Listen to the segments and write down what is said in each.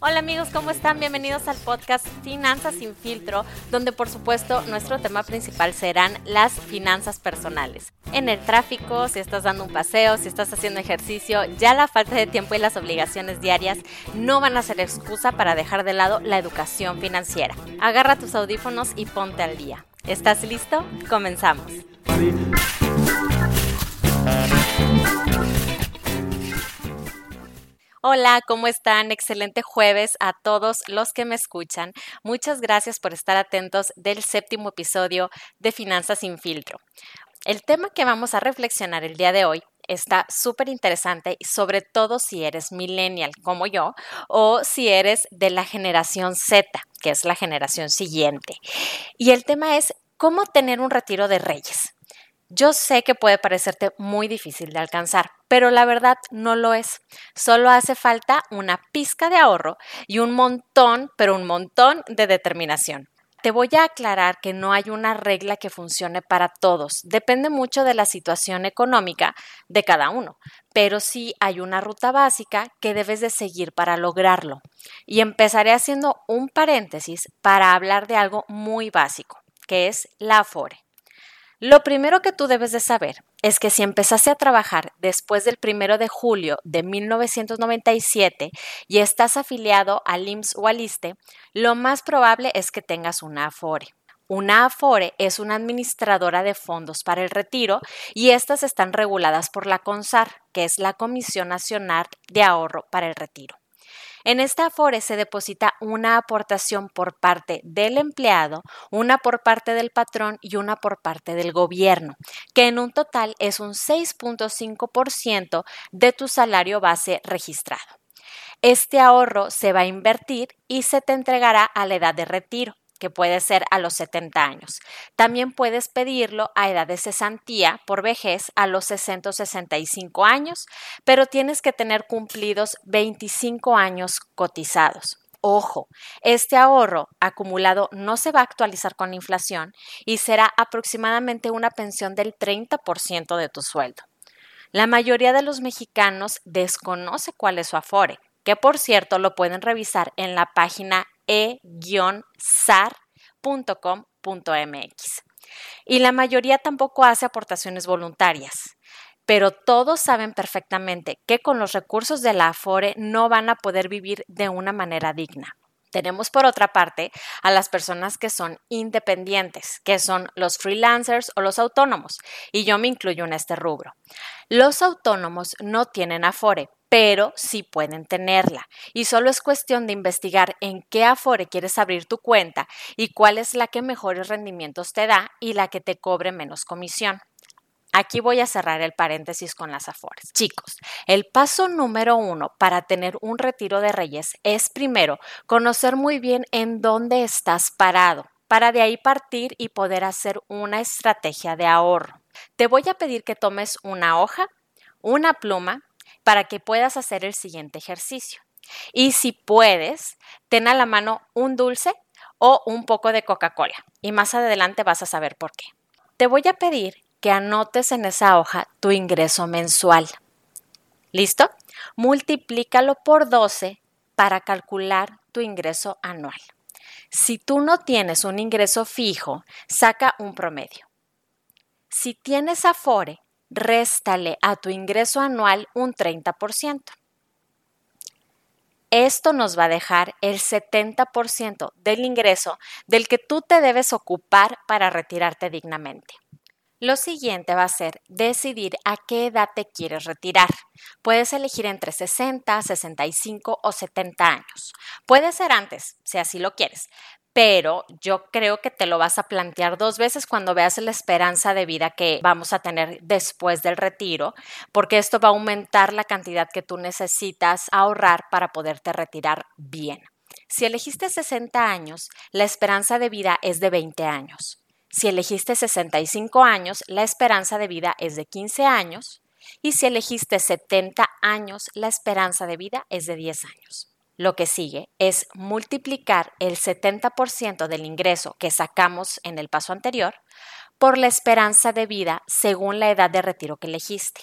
Hola amigos, ¿cómo están? Bienvenidos al podcast Finanzas sin filtro, donde por supuesto nuestro tema principal serán las finanzas personales. En el tráfico, si estás dando un paseo, si estás haciendo ejercicio, ya la falta de tiempo y las obligaciones diarias no van a ser excusa para dejar de lado la educación financiera. Agarra tus audífonos y ponte al día. ¿Estás listo? Comenzamos. Hola, ¿cómo están? Excelente jueves a todos los que me escuchan. Muchas gracias por estar atentos del séptimo episodio de Finanzas sin filtro. El tema que vamos a reflexionar el día de hoy está súper interesante sobre todo si eres millennial como yo o si eres de la generación Z, que es la generación siguiente. Y el tema es cómo tener un retiro de reyes. Yo sé que puede parecerte muy difícil de alcanzar, pero la verdad no lo es. Solo hace falta una pizca de ahorro y un montón, pero un montón de determinación. Te voy a aclarar que no hay una regla que funcione para todos. Depende mucho de la situación económica de cada uno, pero sí hay una ruta básica que debes de seguir para lograrlo. Y empezaré haciendo un paréntesis para hablar de algo muy básico, que es la Afore. Lo primero que tú debes de saber es que si empezaste a trabajar después del primero de julio de 1997 y estás afiliado al IMSS o al ISTE, lo más probable es que tengas una AFORE. Una AFORE es una administradora de fondos para el retiro y estas están reguladas por la CONSAR, que es la Comisión Nacional de Ahorro para el Retiro. En esta Afore se deposita una aportación por parte del empleado, una por parte del patrón y una por parte del gobierno, que en un total es un 6.5% de tu salario base registrado. Este ahorro se va a invertir y se te entregará a la edad de retiro que puede ser a los 70 años. También puedes pedirlo a edad de cesantía por vejez a los 60 o 65 años, pero tienes que tener cumplidos 25 años cotizados. Ojo, este ahorro acumulado no se va a actualizar con la inflación y será aproximadamente una pensión del 30% de tu sueldo. La mayoría de los mexicanos desconoce cuál es su Afore, que por cierto lo pueden revisar en la página e-sar.com.mx. Y la mayoría tampoco hace aportaciones voluntarias. Pero todos saben perfectamente que con los recursos de la Afore no van a poder vivir de una manera digna. Tenemos por otra parte a las personas que son independientes, que son los freelancers o los autónomos, y yo me incluyo en este rubro. Los autónomos no tienen Afore, pero sí pueden tenerla. Y solo es cuestión de investigar en qué Afore quieres abrir tu cuenta y cuál es la que mejores rendimientos te da y la que te cobre menos comisión. Aquí voy a cerrar el paréntesis con las Afores. Chicos, el paso número uno para tener un retiro de reyes es primero conocer muy bien en dónde estás parado, para de ahí partir y poder hacer una estrategia de ahorro. Te voy a pedir que tomes una hoja, una pluma, para que puedas hacer el siguiente ejercicio. Y si puedes, ten a la mano un dulce o un poco de Coca-Cola. Y más adelante vas a saber por qué. Te voy a pedir que anotes en esa hoja tu ingreso mensual. ¿Listo? Multiplícalo por 12 para calcular tu ingreso anual. Si tú no tienes un ingreso fijo, saca un promedio. Si tienes Afore, réstale a tu ingreso anual un 30%. Esto nos va a dejar el 70% del ingreso del que tú te debes ocupar para retirarte dignamente. Lo siguiente va a ser decidir a qué edad te quieres retirar. Puedes elegir entre 60, 65 o 70 años. Puede ser antes, si así lo quieres, pero yo creo que te lo vas a plantear dos veces cuando veas la esperanza de vida que vamos a tener después del retiro, porque esto va a aumentar la cantidad que tú necesitas ahorrar para poderte retirar bien. Si elegiste 60 años, la esperanza de vida es de 20 años. Si elegiste 65 años, la esperanza de vida es de 15 años. Y si elegiste 70 años, la esperanza de vida es de 10 años. Lo que sigue es multiplicar el 70% del ingreso que sacamos en el paso anterior por la esperanza de vida según la edad de retiro que elegiste.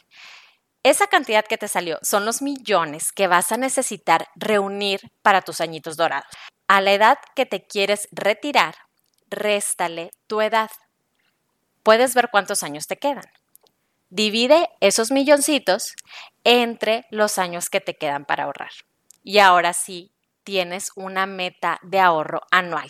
Esa cantidad que te salió son los millones que vas a necesitar reunir para tus añitos dorados. A la edad que te quieres retirar, réstale tu edad. Puedes ver cuántos años te quedan. Divide esos milloncitos entre los años que te quedan para ahorrar. Y ahora sí, tienes una meta de ahorro anual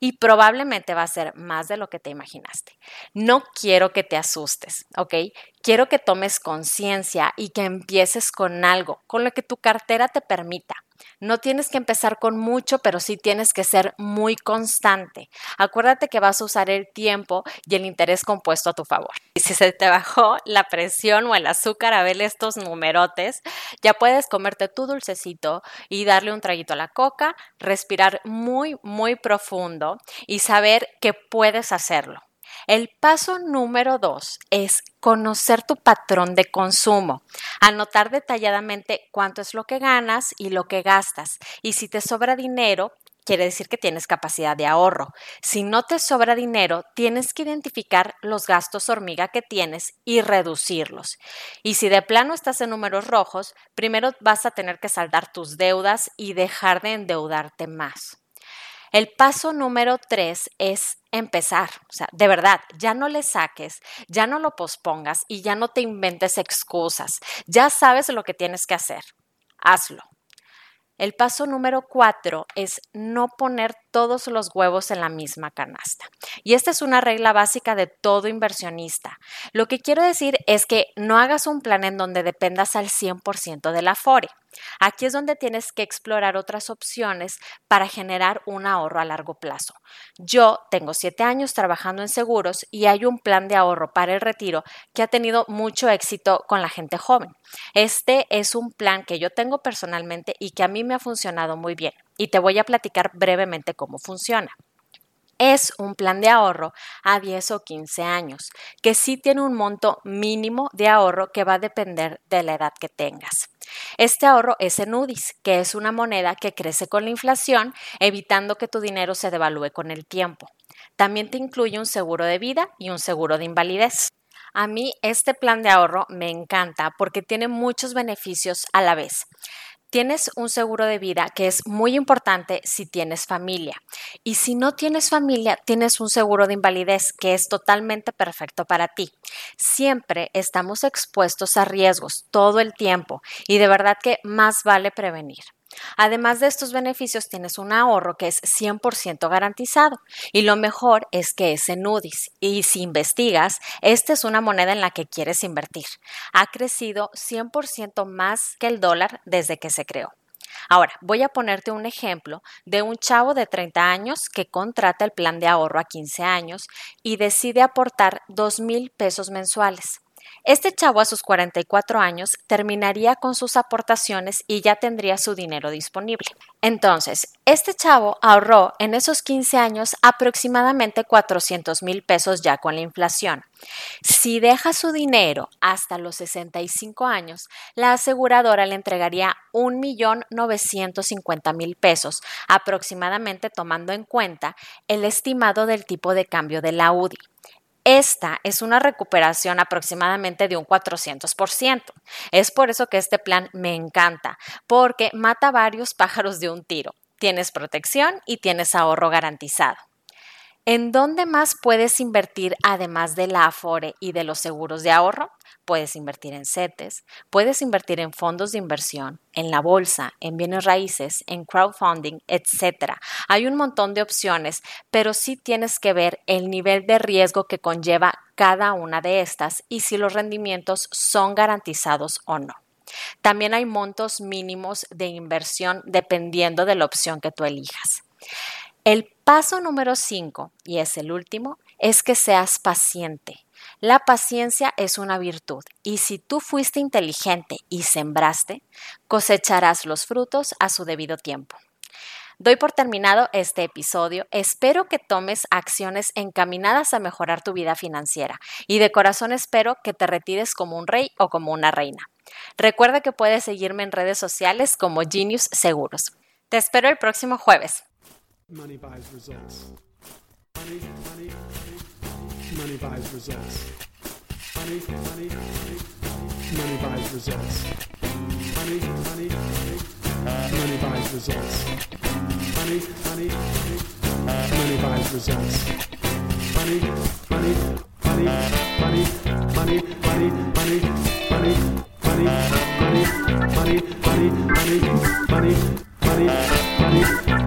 y probablemente va a ser más de lo que te imaginaste. No quiero que te asustes, ¿ok? Quiero que tomes conciencia y que empieces con algo, con lo que tu cartera te permita. No tienes que empezar con mucho, pero sí tienes que ser muy constante. Acuérdate que vas a usar el tiempo y el interés compuesto a tu favor. Y si se te bajó la presión o el azúcar a ver estos numerotes, ya puedes comerte tu dulcecito y darle un traguito a la coca, respirar muy, muy profundo y saber que puedes hacerlo. El paso número dos es conocer tu patrón de consumo, anotar detalladamente cuánto es lo que ganas y lo que gastas. Y si te sobra dinero, quiere decir que tienes capacidad de ahorro. Si no te sobra dinero, tienes que identificar los gastos hormiga que tienes y reducirlos. Y si de plano estás en números rojos, primero vas a tener que saldar tus deudas y dejar de endeudarte más. El paso número tres es empezar. O sea, de verdad, ya no le saques, ya no lo pospongas y ya no te inventes excusas. Ya sabes lo que tienes que hacer. Hazlo. El paso número cuatro es no poner todos los huevos en la misma canasta. Y esta es una regla básica de todo inversionista. Lo que quiero decir es que no hagas un plan en donde dependas al 100% de la FORE. Aquí es donde tienes que explorar otras opciones para generar un ahorro a largo plazo. Yo tengo siete años trabajando en seguros y hay un plan de ahorro para el retiro que ha tenido mucho éxito con la gente joven. Este es un plan que yo tengo personalmente y que a mí me ha funcionado muy bien. Y te voy a platicar brevemente cómo funciona es un plan de ahorro a 10 o 15 años, que sí tiene un monto mínimo de ahorro que va a depender de la edad que tengas. Este ahorro es en UDIs, que es una moneda que crece con la inflación, evitando que tu dinero se devalúe con el tiempo. También te incluye un seguro de vida y un seguro de invalidez. A mí este plan de ahorro me encanta porque tiene muchos beneficios a la vez. Tienes un seguro de vida que es muy importante si tienes familia. Y si no tienes familia, tienes un seguro de invalidez que es totalmente perfecto para ti. Siempre estamos expuestos a riesgos todo el tiempo y de verdad que más vale prevenir. Además de estos beneficios, tienes un ahorro que es 100% garantizado y lo mejor es que es en UDIs y si investigas, esta es una moneda en la que quieres invertir. Ha crecido 100% más que el dólar desde que se creó. Ahora, voy a ponerte un ejemplo de un chavo de 30 años que contrata el plan de ahorro a 15 años y decide aportar 2 mil pesos mensuales. Este chavo a sus 44 años terminaría con sus aportaciones y ya tendría su dinero disponible. Entonces, este chavo ahorró en esos 15 años aproximadamente 400 mil pesos ya con la inflación. Si deja su dinero hasta los 65 años, la aseguradora le entregaría 1.950.000 pesos, aproximadamente tomando en cuenta el estimado del tipo de cambio de la UDI. Esta es una recuperación aproximadamente de un 400%. Es por eso que este plan me encanta, porque mata varios pájaros de un tiro. Tienes protección y tienes ahorro garantizado. ¿En dónde más puedes invertir además de la Afore y de los seguros de ahorro? Puedes invertir en CETES, puedes invertir en fondos de inversión, en la bolsa, en bienes raíces, en crowdfunding, etc. Hay un montón de opciones, pero sí tienes que ver el nivel de riesgo que conlleva cada una de estas y si los rendimientos son garantizados o no. También hay montos mínimos de inversión dependiendo de la opción que tú elijas. El paso número 5, y es el último, es que seas paciente. La paciencia es una virtud y si tú fuiste inteligente y sembraste, cosecharás los frutos a su debido tiempo. Doy por terminado este episodio. Espero que tomes acciones encaminadas a mejorar tu vida financiera y de corazón espero que te retires como un rey o como una reina. Recuerda que puedes seguirme en redes sociales como Genius Seguros. Te espero el próximo jueves. Money buys results. Money, money, money, money buys results. Money, money, money, money buys results. Money, money, money, money buys results. Money, money, money, money buys results. Money, money, money, money, money, money, money, money, money, money, money, money, money, money.